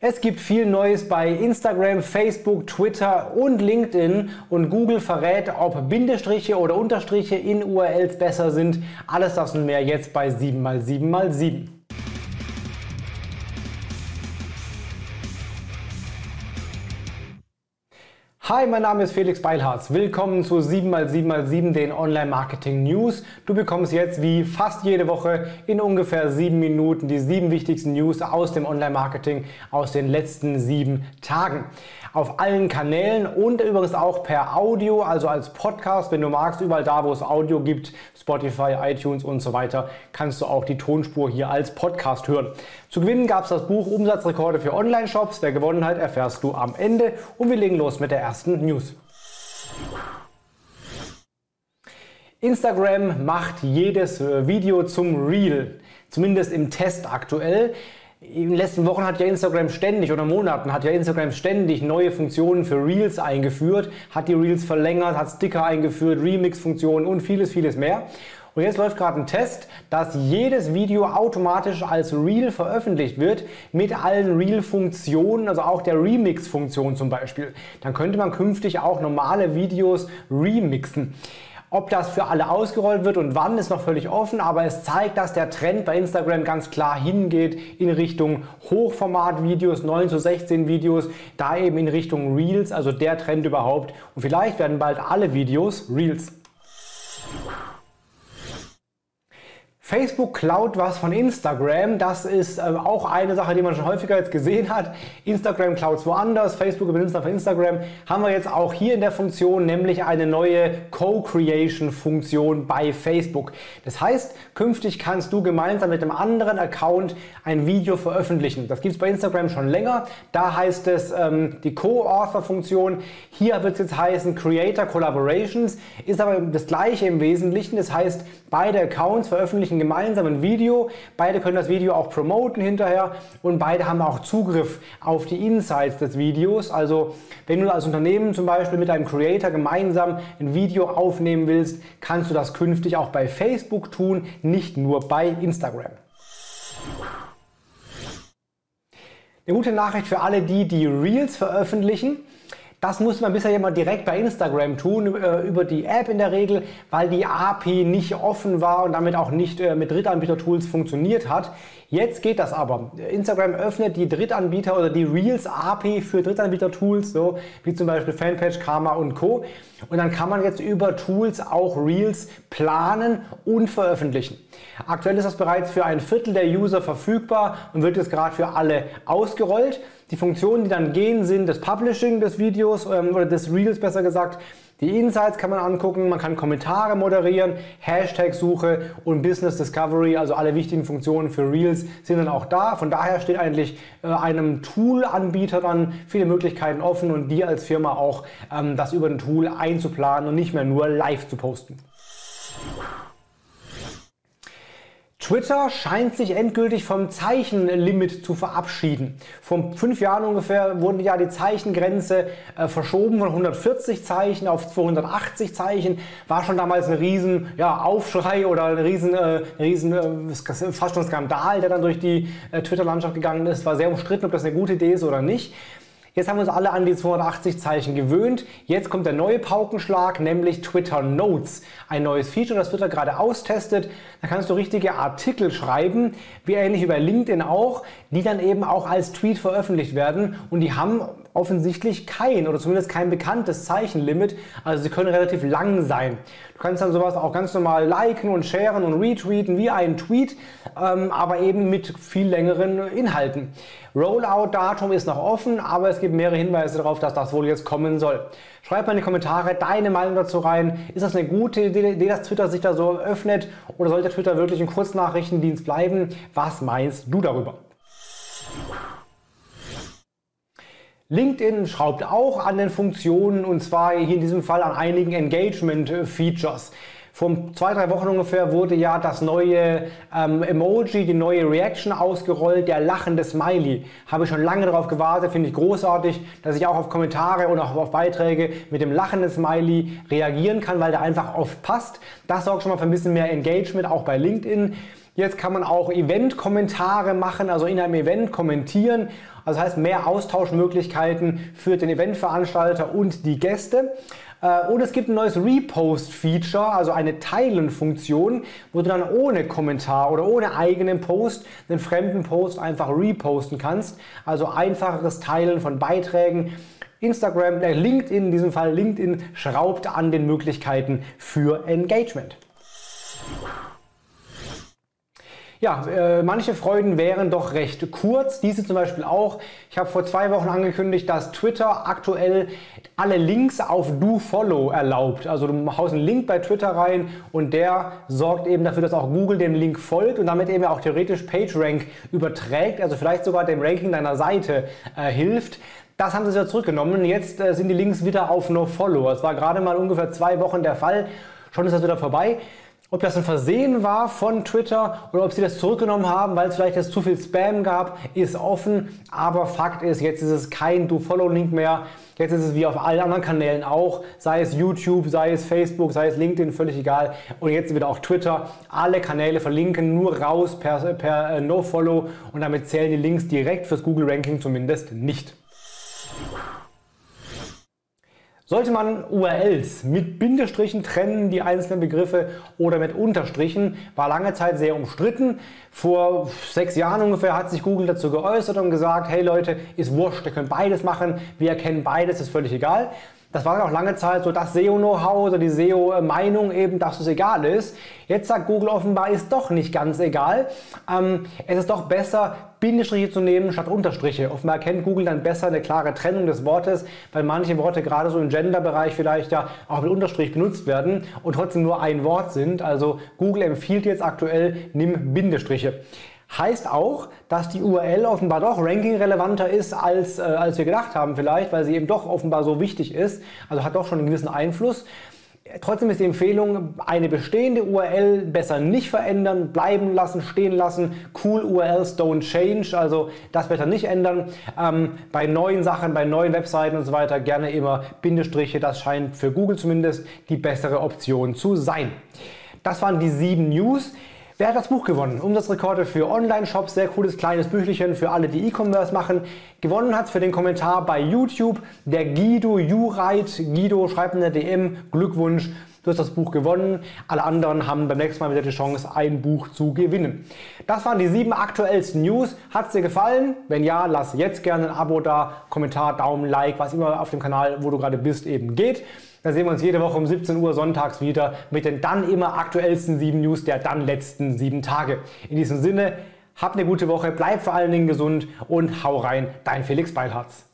Es gibt viel Neues bei Instagram, Facebook, Twitter und LinkedIn und Google verrät, ob Bindestriche oder Unterstriche in URLs besser sind. Alles das und mehr jetzt bei 7x7x7. Hi, mein Name ist Felix Beilharz. Willkommen zu 7x7x7, den Online-Marketing News. Du bekommst jetzt wie fast jede Woche in ungefähr sieben Minuten die sieben wichtigsten News aus dem Online-Marketing aus den letzten sieben Tagen auf allen Kanälen und übrigens auch per Audio, also als Podcast, wenn du magst, überall da, wo es Audio gibt, Spotify, iTunes und so weiter, kannst du auch die Tonspur hier als Podcast hören. Zu gewinnen gab es das Buch Umsatzrekorde für Online-Shops. Wer gewonnen hat, erfährst du am Ende. Und wir legen los mit der ersten News. Instagram macht jedes äh, Video zum Reel, zumindest im Test aktuell. In den letzten Wochen hat ja Instagram ständig oder Monaten hat ja Instagram ständig neue Funktionen für Reels eingeführt, hat die Reels verlängert, hat Sticker eingeführt, Remix-Funktionen und vieles, vieles mehr. Und jetzt läuft gerade ein Test, dass jedes Video automatisch als Reel veröffentlicht wird mit allen Reel-Funktionen, also auch der Remix-Funktion zum Beispiel. Dann könnte man künftig auch normale Videos remixen. Ob das für alle ausgerollt wird und wann ist noch völlig offen, aber es zeigt, dass der Trend bei Instagram ganz klar hingeht in Richtung Hochformat-Videos, 9 zu 16 Videos, da eben in Richtung Reels, also der Trend überhaupt. Und vielleicht werden bald alle Videos Reels. Facebook klaut was von Instagram. Das ist äh, auch eine Sache, die man schon häufiger jetzt gesehen hat. Instagram klaut woanders, Facebook übernimmt es von Instagram. Haben wir jetzt auch hier in der Funktion, nämlich eine neue Co-Creation-Funktion bei Facebook. Das heißt, künftig kannst du gemeinsam mit einem anderen Account ein Video veröffentlichen. Das gibt es bei Instagram schon länger. Da heißt es ähm, die Co-Author-Funktion. Hier wird es jetzt heißen Creator Collaborations. Ist aber das gleiche im Wesentlichen. Das heißt, beide Accounts veröffentlichen gemeinsam ein Video. Beide können das Video auch promoten hinterher und beide haben auch Zugriff auf die Insights des Videos. Also wenn du als Unternehmen zum Beispiel mit einem Creator gemeinsam ein Video aufnehmen willst, kannst du das künftig auch bei Facebook tun, nicht nur bei Instagram. Eine gute Nachricht für alle die, die Reels veröffentlichen. Das musste man bisher immer direkt bei Instagram tun, äh, über die App in der Regel, weil die API nicht offen war und damit auch nicht äh, mit Drittanbieter-Tools funktioniert hat. Jetzt geht das aber. Instagram öffnet die Drittanbieter oder die Reels API für Drittanbieter-Tools, so wie zum Beispiel Fanpage, Karma und Co. Und dann kann man jetzt über Tools auch Reels planen und veröffentlichen. Aktuell ist das bereits für ein Viertel der User verfügbar und wird jetzt gerade für alle ausgerollt. Die Funktionen, die dann gehen, sind das Publishing des Videos ähm, oder des Reels besser gesagt, die Insights kann man angucken, man kann Kommentare moderieren, Hashtag-Suche und Business Discovery, also alle wichtigen Funktionen für Reels sind dann auch da. Von daher steht eigentlich äh, einem Tool-Anbieter dann viele Möglichkeiten offen und dir als Firma auch ähm, das über ein Tool einzuplanen und nicht mehr nur live zu posten. Twitter scheint sich endgültig vom Zeichenlimit zu verabschieden. Vor fünf Jahren ungefähr wurde ja die Zeichengrenze äh, verschoben von 140 Zeichen auf 280 Zeichen. War schon damals ein riesen ja, Aufschrei oder ein riesen, äh, riesen äh, fast schon Skandal, der dann durch die äh, Twitter-Landschaft gegangen ist. War sehr umstritten, ob das eine gute Idee ist oder nicht. Jetzt haben wir uns alle an die 280 Zeichen gewöhnt. Jetzt kommt der neue Paukenschlag, nämlich Twitter Notes. Ein neues Feature, das Twitter gerade austestet. Da kannst du richtige Artikel schreiben, wie ähnlich wie LinkedIn auch, die dann eben auch als Tweet veröffentlicht werden. Und die haben offensichtlich kein oder zumindest kein bekanntes Zeichenlimit. Also sie können relativ lang sein. Du kannst dann sowas auch ganz normal liken und sharen und retweeten wie ein Tweet, ähm, aber eben mit viel längeren Inhalten. Rollout-Datum ist noch offen, aber es gibt mehrere Hinweise darauf, dass das wohl jetzt kommen soll. Schreib mal in die Kommentare deine Meinung dazu rein. Ist das eine gute Idee, dass Twitter sich da so öffnet oder sollte Twitter wirklich ein Kurznachrichtendienst bleiben? Was meinst du darüber? LinkedIn schraubt auch an den Funktionen und zwar hier in diesem Fall an einigen Engagement-Features. Vor zwei, drei Wochen ungefähr wurde ja das neue ähm, Emoji, die neue Reaction ausgerollt, der lachende Smiley. Habe ich schon lange darauf gewartet, finde ich großartig, dass ich auch auf Kommentare und auch auf Beiträge mit dem lachenden Smiley reagieren kann, weil der einfach oft passt. Das sorgt schon mal für ein bisschen mehr Engagement, auch bei LinkedIn. Jetzt kann man auch Event-Kommentare machen, also in einem Event kommentieren. Also das heißt mehr Austauschmöglichkeiten für den Eventveranstalter und die Gäste. Äh, und es gibt ein neues Repost-Feature, also eine Teilen-Funktion, wo du dann ohne Kommentar oder ohne eigenen Post einen fremden Post einfach reposten kannst. Also einfacheres Teilen von Beiträgen. Instagram, äh, LinkedIn, in diesem Fall LinkedIn, schraubt an den Möglichkeiten für Engagement. Ja, äh, manche Freuden wären doch recht kurz. Diese zum Beispiel auch. Ich habe vor zwei Wochen angekündigt, dass Twitter aktuell alle Links auf DoFollow erlaubt. Also du haust einen Link bei Twitter rein und der sorgt eben dafür, dass auch Google dem Link folgt und damit eben auch theoretisch PageRank überträgt, also vielleicht sogar dem Ranking deiner Seite äh, hilft. Das haben sie wieder zurückgenommen. Jetzt äh, sind die Links wieder auf NoFollow. Das war gerade mal ungefähr zwei Wochen der Fall. Schon ist das wieder vorbei. Ob das ein Versehen war von Twitter oder ob sie das zurückgenommen haben, weil es vielleicht jetzt zu viel Spam gab, ist offen. Aber Fakt ist, jetzt ist es kein Do-Follow-Link mehr. Jetzt ist es wie auf allen anderen Kanälen auch, sei es YouTube, sei es Facebook, sei es LinkedIn, völlig egal. Und jetzt wieder auch Twitter. Alle Kanäle verlinken nur raus per, per äh, No-Follow und damit zählen die Links direkt fürs Google-Ranking zumindest nicht. Sollte man URLs mit Bindestrichen trennen, die einzelnen Begriffe, oder mit Unterstrichen, war lange Zeit sehr umstritten. Vor sechs Jahren ungefähr hat sich Google dazu geäußert und gesagt, hey Leute, ist wurscht, ihr könnt beides machen, wir erkennen beides, ist völlig egal. Das war auch lange Zeit so das SEO-Know-how oder die SEO-Meinung eben, dass es egal ist. Jetzt sagt Google offenbar, ist doch nicht ganz egal. Ähm, es ist doch besser, Bindestriche zu nehmen statt Unterstriche. Offenbar erkennt Google dann besser eine klare Trennung des Wortes, weil manche Worte gerade so im Gender-Bereich vielleicht ja auch mit Unterstrich benutzt werden und trotzdem nur ein Wort sind. Also Google empfiehlt jetzt aktuell, nimm Bindestriche. Heißt auch, dass die URL offenbar doch ranking-relevanter ist, als, äh, als wir gedacht haben vielleicht, weil sie eben doch offenbar so wichtig ist. Also hat doch schon einen gewissen Einfluss. Trotzdem ist die Empfehlung, eine bestehende URL besser nicht verändern, bleiben lassen, stehen lassen. Cool URLs don't change, also das besser nicht ändern. Ähm, bei neuen Sachen, bei neuen Webseiten und so weiter gerne immer Bindestriche. Das scheint für Google zumindest die bessere Option zu sein. Das waren die sieben News. Wer hat das Buch gewonnen? Umsatzrekorde für Online-Shops, sehr cooles kleines Büchelchen für alle, die E-Commerce machen. Gewonnen hat für den Kommentar bei YouTube der Guido Jureit. Guido, schreibt in der DM, Glückwunsch, du hast das Buch gewonnen. Alle anderen haben beim nächsten Mal wieder die Chance, ein Buch zu gewinnen. Das waren die sieben aktuellsten News. Hat es dir gefallen? Wenn ja, lass jetzt gerne ein Abo da, Kommentar, Daumen, Like, was immer auf dem Kanal, wo du gerade bist, eben geht. Da sehen wir uns jede Woche um 17 Uhr sonntags wieder mit den dann immer aktuellsten sieben News der dann letzten sieben Tage. In diesem Sinne, habt eine gute Woche, bleib vor allen Dingen gesund und hau rein, dein Felix Beilharz.